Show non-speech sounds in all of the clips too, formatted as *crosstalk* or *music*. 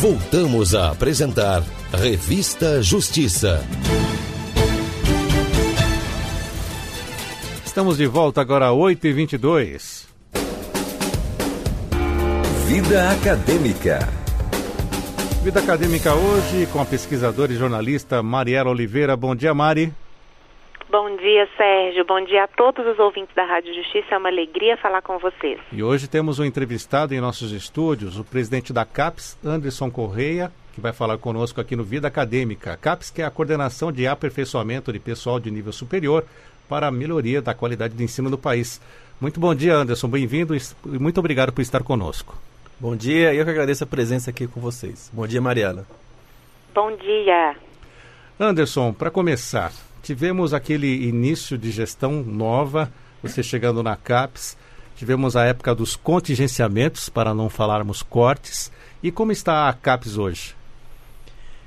Voltamos a apresentar Revista Justiça. Estamos de volta agora, 8h22. Vida Acadêmica. Vida Acadêmica hoje com a pesquisadora e jornalista Mariela Oliveira. Bom dia, Mari. Bom dia, Sérgio. Bom dia a todos os ouvintes da Rádio Justiça. É uma alegria falar com vocês. E hoje temos um entrevistado em nossos estúdios, o presidente da CAPES, Anderson Correia, que vai falar conosco aqui no Vida Acadêmica. A CAPES, que é a coordenação de aperfeiçoamento de pessoal de nível superior para a melhoria da qualidade de ensino do país. Muito bom dia, Anderson. Bem-vindo e muito obrigado por estar conosco. Bom dia, eu que agradeço a presença aqui com vocês. Bom dia, Mariela. Bom dia. Anderson, para começar, tivemos aquele início de gestão nova, você chegando na CAPES, tivemos a época dos contingenciamentos, para não falarmos cortes. E como está a CAPES hoje?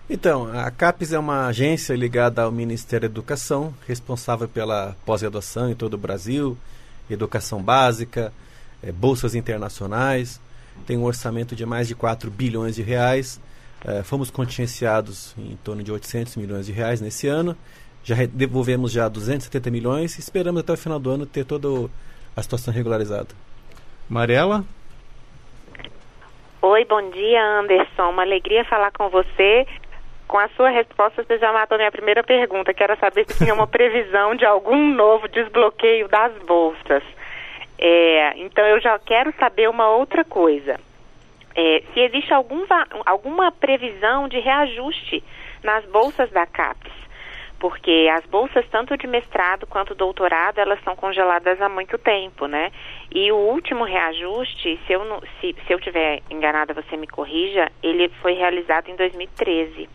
Então, a CAPES é uma agência ligada ao Ministério da Educação, responsável pela pós-graduação em todo o Brasil, educação básica, é, bolsas internacionais, tem um orçamento de mais de 4 bilhões de reais. É, fomos contingenciados em torno de 800 milhões de reais nesse ano já devolvemos já 270 milhões e esperamos até o final do ano ter toda a situação regularizada. Mariela? Oi, bom dia, Anderson. Uma alegria falar com você. Com a sua resposta, você já matou minha primeira pergunta. Quero saber se tinha uma *laughs* previsão de algum novo desbloqueio das bolsas. É, então, eu já quero saber uma outra coisa. É, se existe algum, alguma previsão de reajuste nas bolsas da CAPES porque as bolsas tanto de mestrado quanto doutorado elas são congeladas há muito tempo, né? E o último reajuste, se eu se, se eu tiver enganada, você me corrija, ele foi realizado em 2013.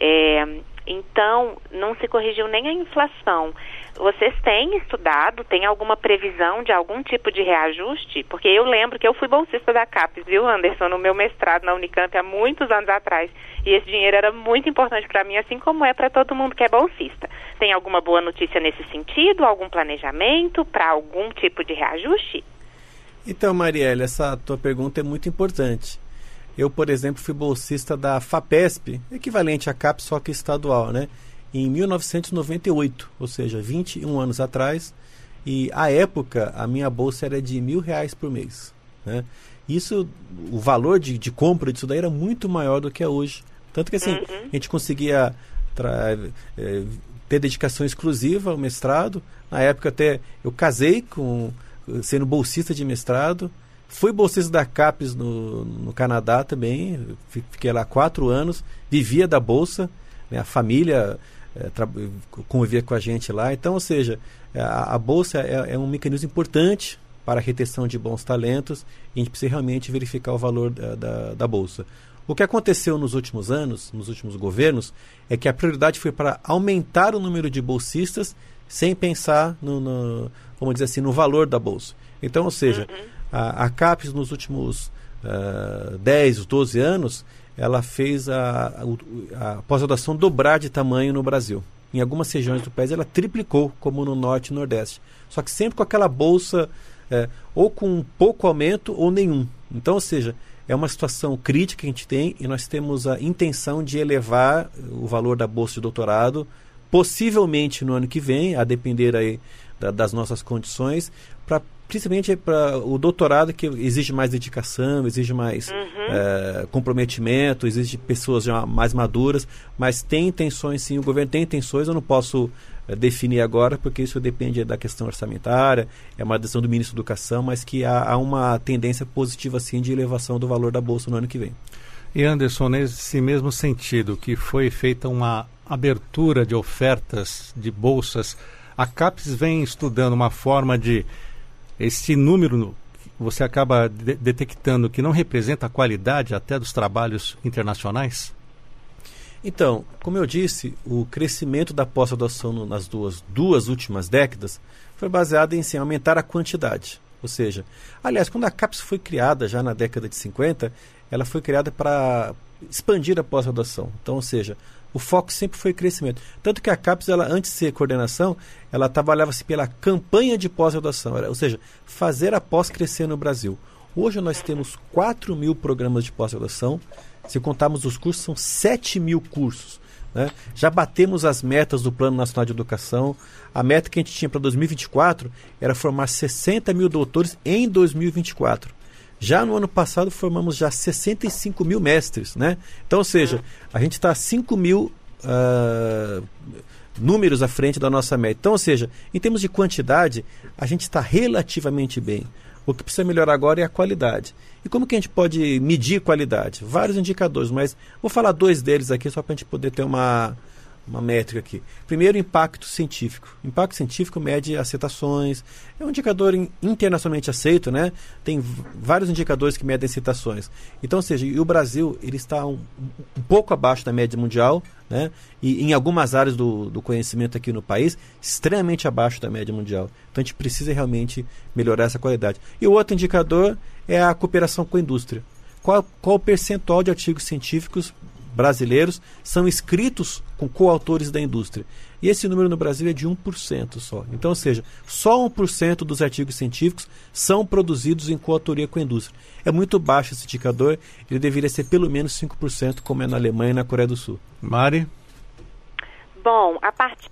É, então não se corrigiu nem a inflação. Vocês têm estudado, tem alguma previsão de algum tipo de reajuste? Porque eu lembro que eu fui bolsista da CAPES, viu, Anderson, no meu mestrado na Unicamp há muitos anos atrás. E esse dinheiro era muito importante para mim, assim como é para todo mundo que é bolsista. Tem alguma boa notícia nesse sentido? Algum planejamento para algum tipo de reajuste? Então, Marielle, essa tua pergunta é muito importante. Eu, por exemplo, fui bolsista da FAPESP, equivalente à CAPES, só que estadual, né? em 1998, ou seja, 21 anos atrás. E à época a minha bolsa era de mil reais por mês. Né? Isso, o valor de, de compra disso daí era muito maior do que é hoje. Tanto que assim, uhum. a gente conseguia é, ter dedicação exclusiva ao mestrado. Na época até eu casei com sendo bolsista de mestrado. Fui bolsista da CAPES no, no Canadá também. Fiquei lá quatro anos. Vivia da bolsa. Né? A família é, convivia com a gente lá. Então, ou seja, é, a, a bolsa é, é, um mecanismo importante para a retenção de bons talentos e a gente precisa realmente verificar o valor da, da, da bolsa. O que aconteceu nos últimos anos, nos últimos governos, é que a prioridade foi para aumentar o número de bolsistas sem pensar no, no vamos dizer assim, no valor da bolsa. Então, ou seja, uhum. A, a CAPES nos últimos uh, 10, 12 anos, ela fez a, a, a pós-graduação dobrar de tamanho no Brasil. Em algumas regiões do país ela triplicou, como no Norte e Nordeste. Só que sempre com aquela bolsa é, ou com pouco aumento ou nenhum. Então, ou seja, é uma situação crítica que a gente tem e nós temos a intenção de elevar o valor da bolsa de doutorado, possivelmente no ano que vem, a depender aí da, das nossas condições, para principalmente para o doutorado que exige mais dedicação, exige mais uhum. é, comprometimento, exige pessoas já mais maduras, mas tem intenções sim, o governo tem intenções, eu não posso é, definir agora porque isso depende da questão orçamentária, é uma decisão do ministro da Educação, mas que há, há uma tendência positiva sim de elevação do valor da bolsa no ano que vem. E Anderson, nesse mesmo sentido, que foi feita uma abertura de ofertas de bolsas, a CAPES vem estudando uma forma de esse número você acaba de detectando que não representa a qualidade até dos trabalhos internacionais? Então, como eu disse, o crescimento da pós-graduação nas duas, duas últimas décadas foi baseado em sim, aumentar a quantidade. Ou seja, aliás, quando a CAPES foi criada já na década de 50, ela foi criada para expandir a pós-graduação. Então, ou seja, o foco sempre foi crescimento. Tanto que a CAPES, ela, antes de ser coordenação, ela trabalhava-se pela campanha de pós-graduação, ou seja, fazer a pós crescer no Brasil. Hoje nós temos 4 mil programas de pós-graduação. Se contarmos os cursos, são 7 mil cursos. Né? Já batemos as metas do Plano Nacional de Educação. A meta que a gente tinha para 2024 era formar 60 mil doutores em 2024. Já no ano passado formamos já 65 mil mestres, né? Então, ou seja, a gente está 5 mil uh, números à frente da nossa média. Então, ou seja, em termos de quantidade, a gente está relativamente bem. O que precisa melhorar agora é a qualidade. E como que a gente pode medir qualidade? Vários indicadores, mas vou falar dois deles aqui só para a gente poder ter uma, uma métrica aqui. Primeiro, impacto científico. Impacto científico mede aceitações, é um indicador internacionalmente aceito, né? Tem vários indicadores que medem citações. Então, ou seja, e o Brasil ele está um, um pouco abaixo da média mundial, né? E em algumas áreas do, do conhecimento aqui no país, extremamente abaixo da média mundial. Então, a gente precisa realmente melhorar essa qualidade. E o outro indicador é a cooperação com a indústria. Qual, qual o percentual de artigos científicos brasileiros são escritos com coautores da indústria. E esse número no Brasil é de 1% só. Então, ou seja, só 1% dos artigos científicos são produzidos em coautoria com a indústria. É muito baixo esse indicador, ele deveria ser pelo menos 5%, como é na Alemanha e na Coreia do Sul. Mari? Bom, a partir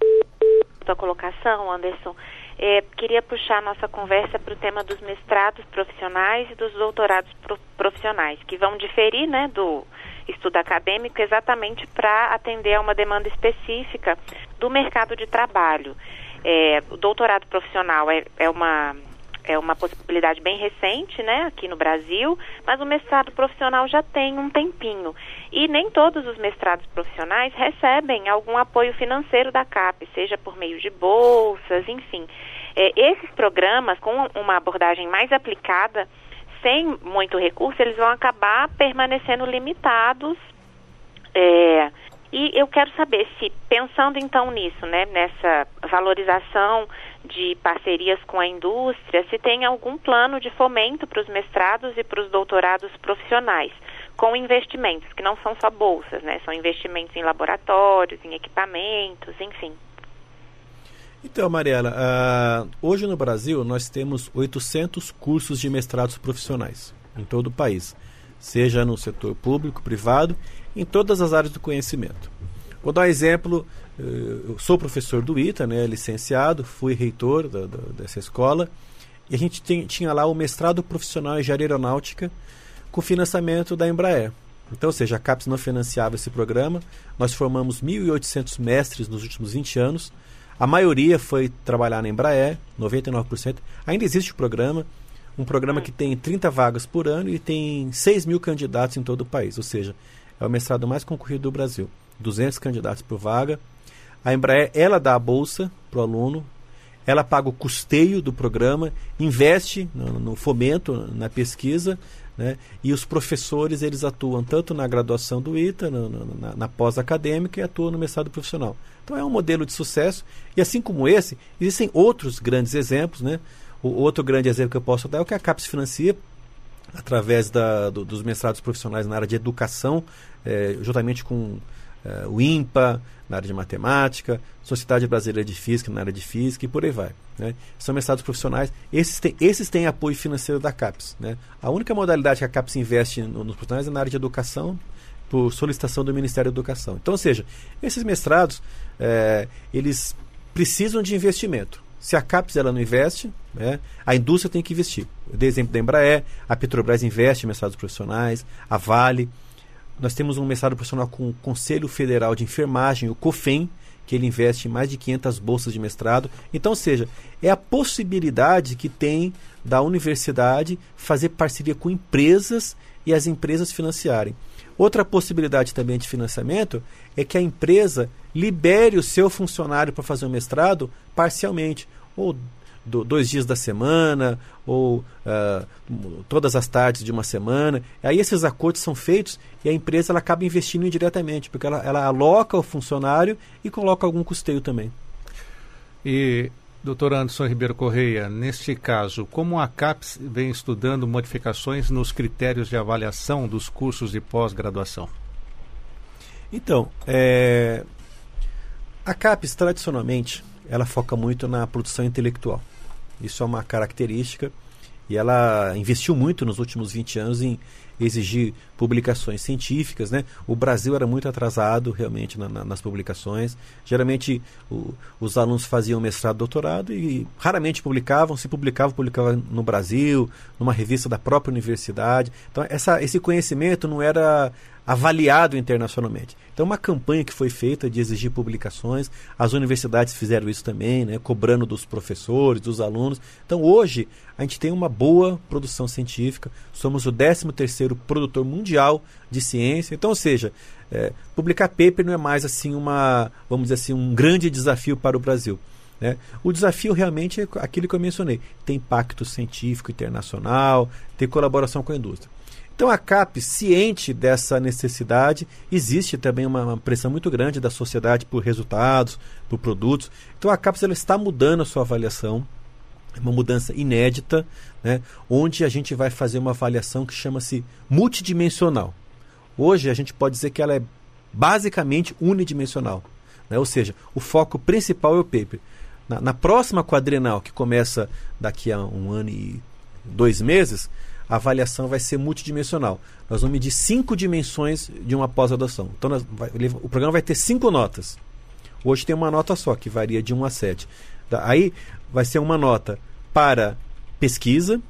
da colocação, Anderson, é, queria puxar a nossa conversa para o tema dos mestrados profissionais e dos doutorados profissionais, que vão diferir né, do estudo acadêmico exatamente para atender a uma demanda específica do mercado de trabalho. É, o doutorado profissional é, é uma é uma possibilidade bem recente, né, aqui no Brasil, mas o mestrado profissional já tem um tempinho. E nem todos os mestrados profissionais recebem algum apoio financeiro da CAP, seja por meio de bolsas, enfim. É, esses programas, com uma abordagem mais aplicada, sem muito recurso, eles vão acabar permanecendo limitados. É, e eu quero saber se, pensando então nisso, né, nessa valorização de parcerias com a indústria, se tem algum plano de fomento para os mestrados e para os doutorados profissionais, com investimentos, que não são só bolsas, né, são investimentos em laboratórios, em equipamentos, enfim. Então, Mariela, uh, hoje no Brasil nós temos 800 cursos de mestrados profissionais em todo o país, seja no setor público, privado, em todas as áreas do conhecimento. Vou dar um exemplo, uh, eu sou professor do ITA, né, licenciado, fui reitor da, da, dessa escola, e a gente tem, tinha lá o mestrado profissional em engenharia aeronáutica com financiamento da Embraer. Então, ou seja, a CAPES não financiava esse programa, nós formamos 1.800 mestres nos últimos 20 anos, a maioria foi trabalhar na Embraer, 99%. Ainda existe o programa, um programa que tem 30 vagas por ano e tem 6 mil candidatos em todo o país. Ou seja, é o mestrado mais concorrido do Brasil. 200 candidatos por vaga. A Embraer, ela dá a bolsa para o aluno, ela paga o custeio do programa, investe no, no fomento, na pesquisa, né? E os professores eles atuam tanto na graduação do ITA, no, na, na pós-acadêmica e atuam no mestrado profissional. Então é um modelo de sucesso. E assim como esse, existem outros grandes exemplos. Né? O outro grande exemplo que eu posso dar é o que a CAPES financia através da, do, dos mestrados profissionais na área de educação, é, juntamente com é, o INPA, na área de matemática, Sociedade Brasileira de Física, na área de física e por aí vai. Né? São mestrados profissionais. Esses têm, esses têm apoio financeiro da CAPES. Né? A única modalidade que a CAPES investe no, nos profissionais é na área de educação, por solicitação do Ministério da Educação. Então, ou seja, esses mestrados, é, eles precisam de investimento. Se a CAPES ela não investe, né, a indústria tem que investir. Eu dei exemplo da Embraer, a Petrobras investe em mestrados profissionais, a Vale. Nós temos um mestrado profissional com o Conselho Federal de Enfermagem, o COFEM, que ele investe em mais de 500 bolsas de mestrado. Então, ou seja, é a possibilidade que tem da universidade fazer parceria com empresas e as empresas financiarem. Outra possibilidade também de financiamento é que a empresa libere o seu funcionário para fazer o mestrado parcialmente, ou do, dois dias da semana, ou uh, todas as tardes de uma semana. Aí esses acordos são feitos e a empresa ela acaba investindo indiretamente, porque ela, ela aloca o funcionário e coloca algum custeio também. E Doutor Anderson Ribeiro Correia, neste caso, como a CAPES vem estudando modificações nos critérios de avaliação dos cursos de pós-graduação? Então, é... a CAPES, tradicionalmente, ela foca muito na produção intelectual. Isso é uma característica E ela investiu muito nos últimos 20 anos em exigir publicações científicas, né? O Brasil era muito atrasado realmente na, na, nas publicações. Geralmente o, os alunos faziam mestrado, doutorado e raramente publicavam. Se publicavam, publicavam no Brasil, numa revista da própria universidade. Então essa, esse conhecimento não era avaliado internacionalmente. Então, uma campanha que foi feita de exigir publicações, as universidades fizeram isso também, né, cobrando dos professores, dos alunos. Então, hoje, a gente tem uma boa produção científica, somos o 13º produtor mundial de ciência. Então, ou seja, é, publicar paper não é mais assim uma, vamos dizer assim, um grande desafio para o Brasil. Né? O desafio realmente é aquilo que eu mencionei: tem impacto científico internacional, tem colaboração com a indústria. Então a CAP, ciente dessa necessidade, existe também uma, uma, pressão muito grande da sociedade por resultados, por produtos. Então a CAPES ela está mudando a sua avaliação, uma mudança inédita, né, onde a gente vai fazer uma avaliação que chama-se multidimensional. Hoje a gente pode dizer que ela é basicamente unidimensional. Né, ou seja, o foco principal é o paper. Na, na próxima quadrenal, que começa daqui a um ano e dois meses, a avaliação vai ser multidimensional. Nós vamos medir cinco dimensões de uma pós-graduação. Então, nós, vai, o programa vai ter cinco notas. Hoje tem uma nota só, que varia de 1 a 7. Aí vai ser uma nota para pesquisa,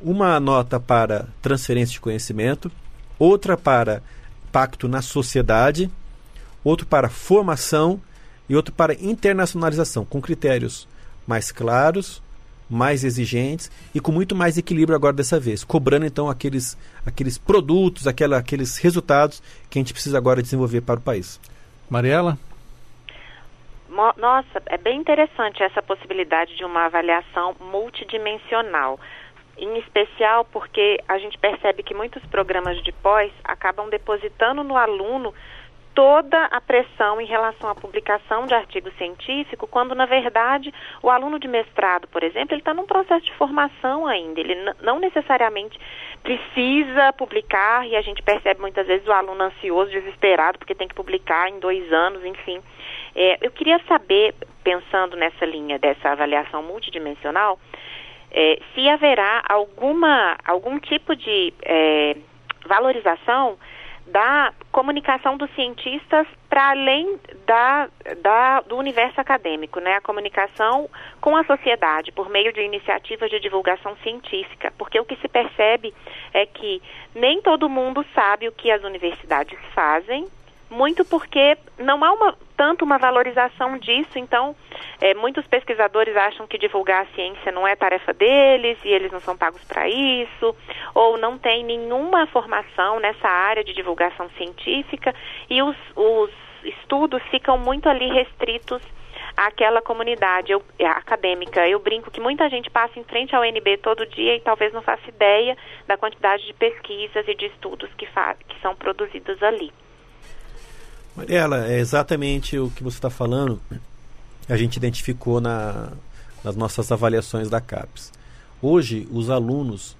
uma nota para transferência de conhecimento, outra para pacto na sociedade, outro para formação e outro para internacionalização, com critérios mais claros, mais exigentes e com muito mais equilíbrio agora dessa vez, cobrando então aqueles, aqueles produtos, aquela, aqueles resultados que a gente precisa agora desenvolver para o país. Mariela? Nossa, é bem interessante essa possibilidade de uma avaliação multidimensional. Em especial porque a gente percebe que muitos programas de pós acabam depositando no aluno toda a pressão em relação à publicação de artigo científico, quando na verdade o aluno de mestrado, por exemplo, ele está num processo de formação ainda, ele não necessariamente precisa publicar e a gente percebe muitas vezes o aluno ansioso, desesperado, porque tem que publicar em dois anos, enfim. É, eu queria saber, pensando nessa linha dessa avaliação multidimensional, é, se haverá alguma algum tipo de é, valorização da comunicação dos cientistas para além da, da, do universo acadêmico, né? A comunicação com a sociedade por meio de iniciativas de divulgação científica, porque o que se percebe é que nem todo mundo sabe o que as universidades fazem muito porque não há uma, tanto uma valorização disso, então é, muitos pesquisadores acham que divulgar a ciência não é tarefa deles e eles não são pagos para isso, ou não tem nenhuma formação nessa área de divulgação científica e os, os estudos ficam muito ali restritos àquela comunidade eu, acadêmica. Eu brinco que muita gente passa em frente ao NB todo dia e talvez não faça ideia da quantidade de pesquisas e de estudos que, que são produzidos ali. Mariela, é exatamente o que você está falando. A gente identificou na, nas nossas avaliações da CAPES. Hoje, os alunos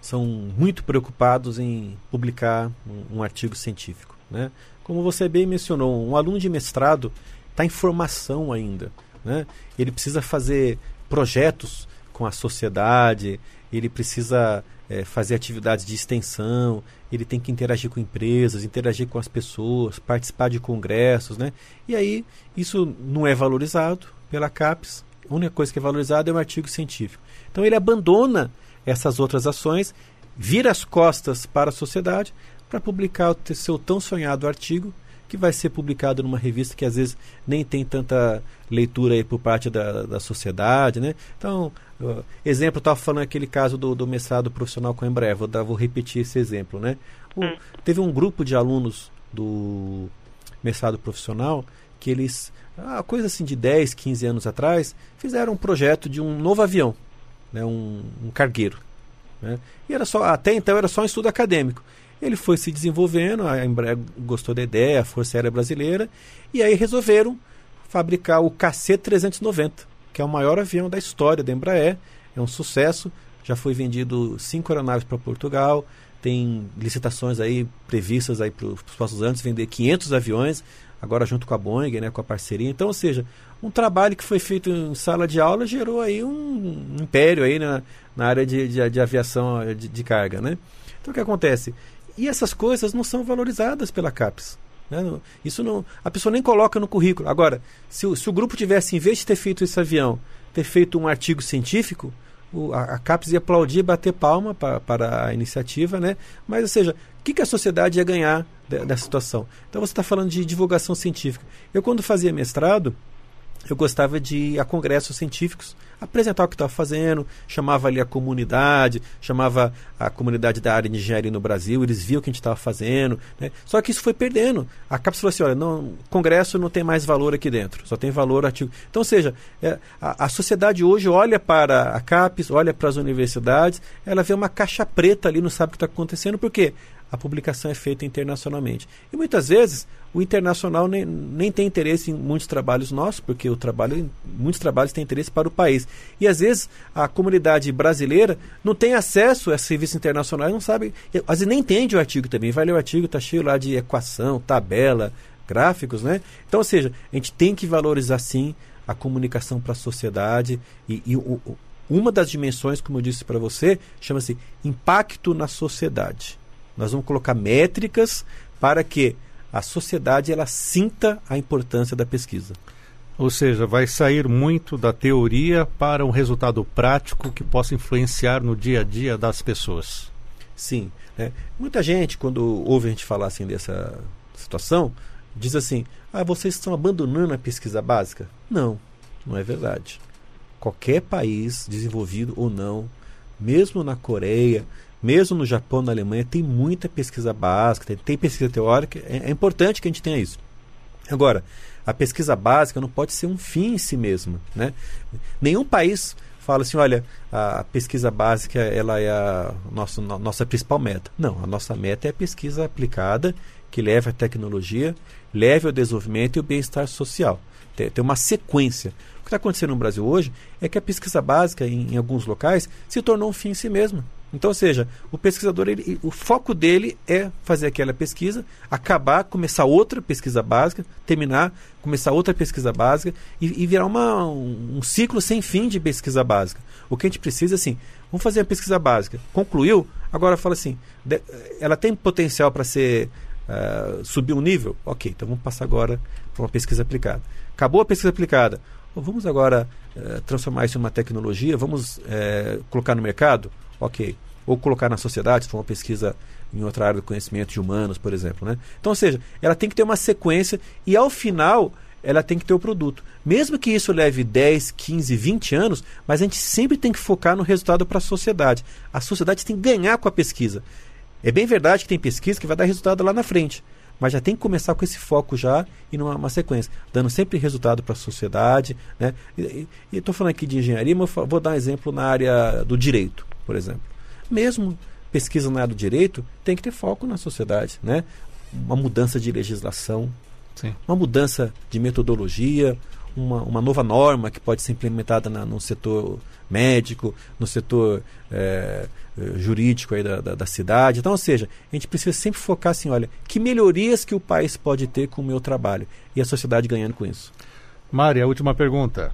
são muito preocupados em publicar um, um artigo científico. Né? Como você bem mencionou, um aluno de mestrado está em formação ainda. Né? Ele precisa fazer projetos com a sociedade, ele precisa é, fazer atividades de extensão, ele tem que interagir com empresas, interagir com as pessoas, participar de congressos, né? E aí isso não é valorizado pela CAPES. A única coisa que é valorizada é o artigo científico. Então ele abandona essas outras ações, vira as costas para a sociedade para publicar o seu tão sonhado artigo que vai ser publicado numa revista que às vezes nem tem tanta leitura aí por parte da, da sociedade, né? Então, uh, exemplo, estava falando aquele caso do, do mestrado profissional com a Embraer, vou, dar, vou repetir esse exemplo, né? O, hum. Teve um grupo de alunos do mestrado profissional que eles, ah, coisa assim de 10, 15 anos atrás, fizeram um projeto de um novo avião, né? um, um cargueiro. Né? E era só, até então era só um estudo acadêmico. Ele foi se desenvolvendo, a Embraer gostou da ideia, a Força Aérea Brasileira, e aí resolveram fabricar o KC-390, que é o maior avião da história da Embraer. É um sucesso, já foi vendido cinco aeronaves para Portugal, tem licitações aí previstas aí para os próximos anos, vender 500 aviões, agora junto com a Boeing, né, com a parceria. Então, ou seja, um trabalho que foi feito em sala de aula gerou aí um império aí na, na área de, de, de aviação de, de, carga, né? Então, o que acontece? E essas coisas não são valorizadas pela CAPES. Né? Isso não, a pessoa nem coloca no currículo. Agora, se, o, se o grupo tivesse, em vez de ter feito esse avião, ter feito um artigo científico, o, a, a CAPES ia aplaudir, bater palma pra, para a iniciativa, né? Mas, ou seja, o que, que a sociedade ia ganhar dessa situação? Então, você está falando de divulgação científica. Eu, quando fazia mestrado, eu gostava de ir a congressos científicos, apresentar o que estava fazendo, chamava ali a comunidade, chamava a comunidade da área de engenharia no Brasil, eles viam o que a gente estava fazendo. Né? Só que isso foi perdendo. A CAPES falou assim: olha, não, congresso não tem mais valor aqui dentro, só tem valor ativo. Então, ou seja, é, a, a, sociedade hoje olha para a CAPES, olha para as universidades, ela vê uma caixa preta ali, não sabe o que está acontecendo, por quê? A publicação é feita internacionalmente. E muitas vezes o internacional nem, nem tem interesse em muitos trabalhos nossos, porque o trabalho, muitos trabalhos têm interesse para o país. E às vezes a comunidade brasileira não tem acesso a esse serviço internacional, não sabe, às vezes nem entende o artigo também. Vai ler o artigo, está cheio lá de equação, tabela, gráficos, né? Então, ou seja, a gente tem que valorizar sim a comunicação para a sociedade e, e o, uma das dimensões, como eu disse para você, chama-se impacto na sociedade. Nós vamos colocar métricas para que a sociedade ela sinta a importância da pesquisa. Ou seja, vai sair muito da teoria para um resultado prático que possa influenciar no dia a dia das pessoas. Sim. Né? Muita gente, quando ouve a gente falar assim dessa situação, diz assim: ah, vocês estão abandonando a pesquisa básica. Não, não é verdade. Qualquer país, desenvolvido ou não, mesmo na Coreia, mesmo no Japão, na Alemanha, tem muita pesquisa básica, tem, tem pesquisa teórica, é, é, importante que a gente tenha isso. Agora, a pesquisa básica não pode ser um fim em si mesma. Né? Nenhum país fala assim, olha, a pesquisa básica ela é a nossa, nossa principal meta. Não, a nossa meta é a pesquisa aplicada, que leve a tecnologia, leve ao desenvolvimento e o bem-estar social. Tem, tem uma sequência. O que está acontecendo no Brasil hoje é que a pesquisa básica, em, em alguns locais, se tornou um fim em si mesma. Então, ou seja, o pesquisador, ele, o foco dele é fazer aquela pesquisa, acabar, começar outra pesquisa básica, terminar, começar outra pesquisa básica e, e virar uma, um, um, ciclo sem fim de pesquisa básica. O que a gente precisa, assim, vamos fazer a pesquisa básica. Concluiu, agora fala assim, de, ela tem potencial para ser uh, subir um nível? Ok, então vamos passar agora para uma pesquisa aplicada. Acabou a pesquisa aplicada. Vamos agora uh, transformar isso em uma tecnologia, vamos uh, colocar no mercado? Ok. Ou colocar na sociedade, se for uma pesquisa em outra área do conhecimento de humanos, por exemplo. Né? Então, ou seja, ela tem que ter uma sequência e ao final ela tem que ter o produto. Mesmo que isso leve 10, 15, 20 anos, mas a gente sempre tem que focar no resultado para a sociedade. A sociedade tem que ganhar com a pesquisa. É bem verdade que tem pesquisa que vai dar resultado lá na frente, mas já tem que começar com esse foco já e numa sequência, dando sempre resultado para a sociedade. Né? E estou falando aqui de engenharia, mas vou dar um exemplo na área do direito por exemplo. Mesmo pesquisa na área do direito, tem que ter foco na sociedade, né? Uma mudança de legislação, Sim. uma mudança de metodologia, uma, uma nova norma que pode ser implementada na, no setor médico, no setor é, jurídico aí da, da, da, cidade. Então, ou seja, a gente precisa sempre focar assim, olha, que melhorias que o país pode ter com o meu trabalho e a sociedade ganhando com isso. Mari, a última pergunta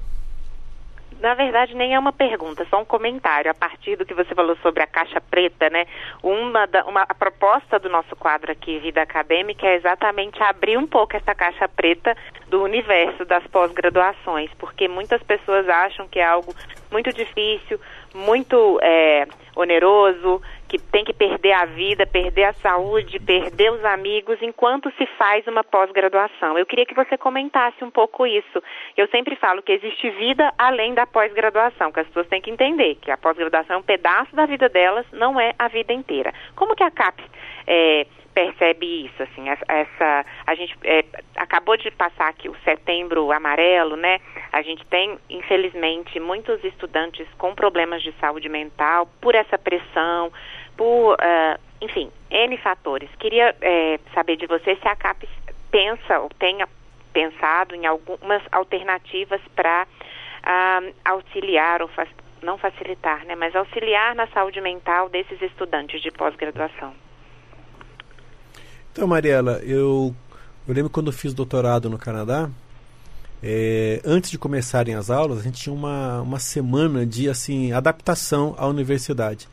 na verdade, nem é uma pergunta, só um comentário a partir do que você falou sobre a caixa preta, né? Uma, da, uma a proposta do nosso quadro aqui, Vida Acadêmica, é exatamente abrir um pouco essa caixa preta do universo das pós-graduações, porque muitas pessoas acham que é algo muito difícil, muito é, oneroso, que tem que perder a vida, perder a saúde, perder os amigos enquanto se faz uma pós-graduação. Eu queria que você comentasse um pouco isso. Eu sempre falo que existe vida além da pós-graduação, que as pessoas têm que entender que a pós-graduação é um pedaço da vida delas, não é a vida inteira. Como que a CAPES é, percebe isso, assim, essa, a gente é, acabou de passar aqui o setembro amarelo, né? A gente tem, infelizmente, muitos estudantes com problemas de saúde mental por essa pressão, por, uh, enfim, N fatores. Queria é, saber de você se a CAPES pensa ou tenha pensado em algumas alternativas para uh, auxiliar ou não facilitar, né, mas auxiliar na saúde mental desses estudantes de pós-graduação. Então, Mariela, eu, eu lembro quando eu fiz doutorado no Canadá, é, antes de começarem as aulas, a gente tinha uma, uma semana de assim adaptação à universidade.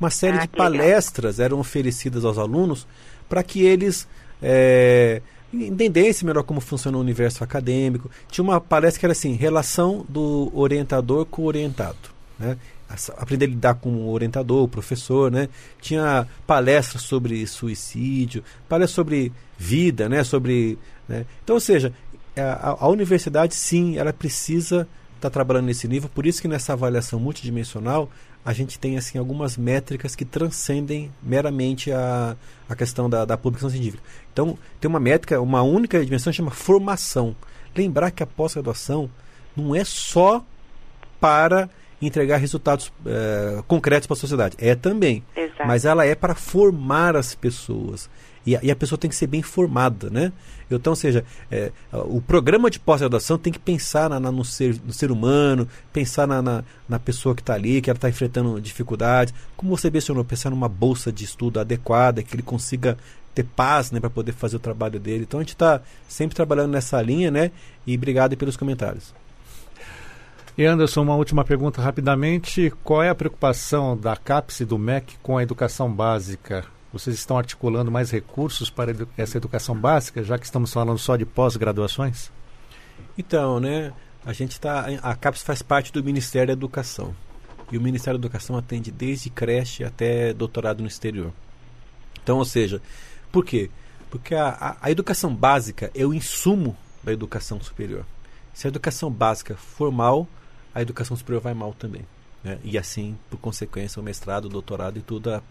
Uma série ah, de palestras legal. eram oferecidas aos alunos para que eles é, entendessem melhor como funciona o universo acadêmico. Tinha uma palestra que era assim, relação do orientador com o orientado. Né? Aprender a lidar com o orientador, o professor, né? Tinha palestras sobre suicídio, palestras sobre vida, né? Sobre, né? Então, ou seja, a, a universidade sim, ela precisa estar tá trabalhando nesse nível. Por isso que nessa avaliação multidimensional a gente tem assim algumas métricas que transcendem meramente a, a questão da, da publicação científica. Então, tem uma métrica, uma única dimensão chama formação. Lembrar que a pós-graduação não é só para entregar resultados é, concretos para a sociedade. É também. Exato. Mas ela é para formar as pessoas. E a, e a, pessoa tem que ser bem formada, né? Então, ou seja, é, o programa de pós-graduação tem que pensar na, na, no, ser, no ser humano, pensar na, na, na pessoa que está ali, que ela está enfrentando dificuldades. Como você mencionou, pensar numa bolsa de estudo adequada, que ele consiga ter paz né, para poder fazer o trabalho dele. Então, a gente está sempre trabalhando nessa linha, né? E obrigado pelos comentários. E Anderson, uma última pergunta rapidamente. Qual é a preocupação da CAPES e do MEC com a educação básica? Vocês estão articulando mais recursos para essa educação básica, já que estamos falando só de pós-graduações? Então, né, a gente está. A CAPES faz parte do Ministério da Educação. E o Ministério da Educação atende desde creche até doutorado no exterior. Então, ou seja, por quê? Porque a, a, a educação básica é o insumo da educação superior. Se a educação básica for mal, a educação superior vai mal também. Né? E assim, por consequência, o mestrado, o doutorado e tudo a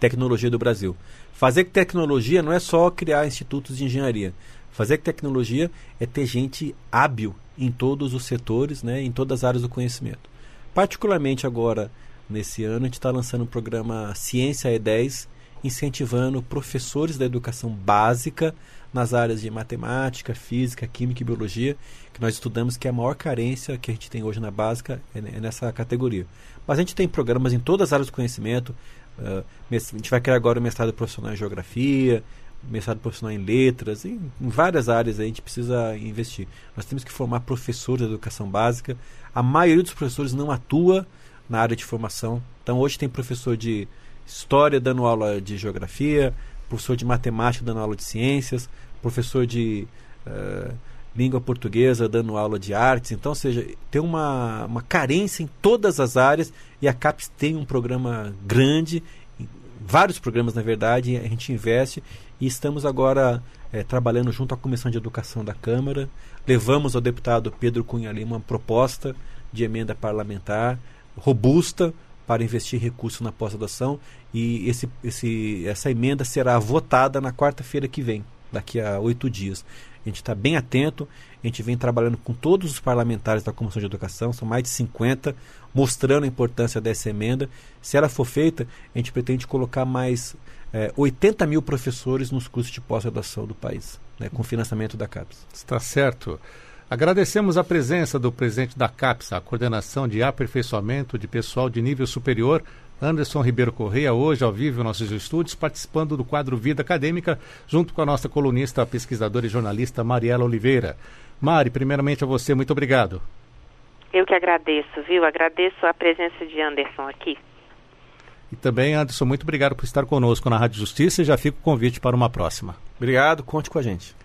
tecnologia do Brasil. Fazer tecnologia não é só criar institutos de engenharia. Fazer tecnologia é ter gente hábil em todos os setores, né, em todas as áreas do conhecimento. Particularmente agora, nesse ano, a gente está lançando o um programa Ciência E10, incentivando professores da educação básica nas áreas de matemática, física, química e biologia, que nós estudamos que é a maior carência que a gente tem hoje na básica é, é nessa categoria. Mas a gente tem programas em todas as áreas do conhecimento. Uh, a gente vai criar agora o mestrado profissional em geografia, mestrado profissional em letras, em, em várias áreas a gente precisa investir. Nós temos que formar professores de educação básica. A maioria dos professores não atua na área de formação. Então hoje tem professor de história dando aula de geografia, professor de matemática dando aula de ciências, professor de uh, língua portuguesa dando aula de artes. Então, ou seja, tem uma, uma carência em todas as áreas e a CAPES tem um programa grande, vários programas na verdade, a gente investe e estamos agora é, trabalhando junto à Comissão de Educação da Câmara. Levamos ao deputado Pedro Cunha Lima uma proposta de emenda parlamentar robusta para investir recursos na pós-graduação e esse, esse, essa emenda será votada na quarta-feira que vem, daqui a oito dias. A gente está bem atento, a gente vem trabalhando com todos os parlamentares da Comissão de Educação, são mais de 50, mostrando a importância dessa emenda. Se ela for feita, a gente pretende colocar mais é, 80 mil professores nos cursos de pós-graduação do país, né, com financiamento da CAPES. Está certo. Agradecemos a presença do presidente da CAPES, a coordenação de aperfeiçoamento de pessoal de nível superior, Anderson Ribeiro Correia, hoje ao vivo em nossos estúdios, participando do quadro Vida Acadêmica, junto com a nossa colunista, pesquisadora e jornalista Mariela Oliveira. Mari, primeiramente a você, muito obrigado. Eu que agradeço, viu? Agradeço a presença de Anderson aqui. E também, Anderson, muito obrigado por estar conosco na Rádio Justiça e já fica o convite para uma próxima. Obrigado, conte com a gente.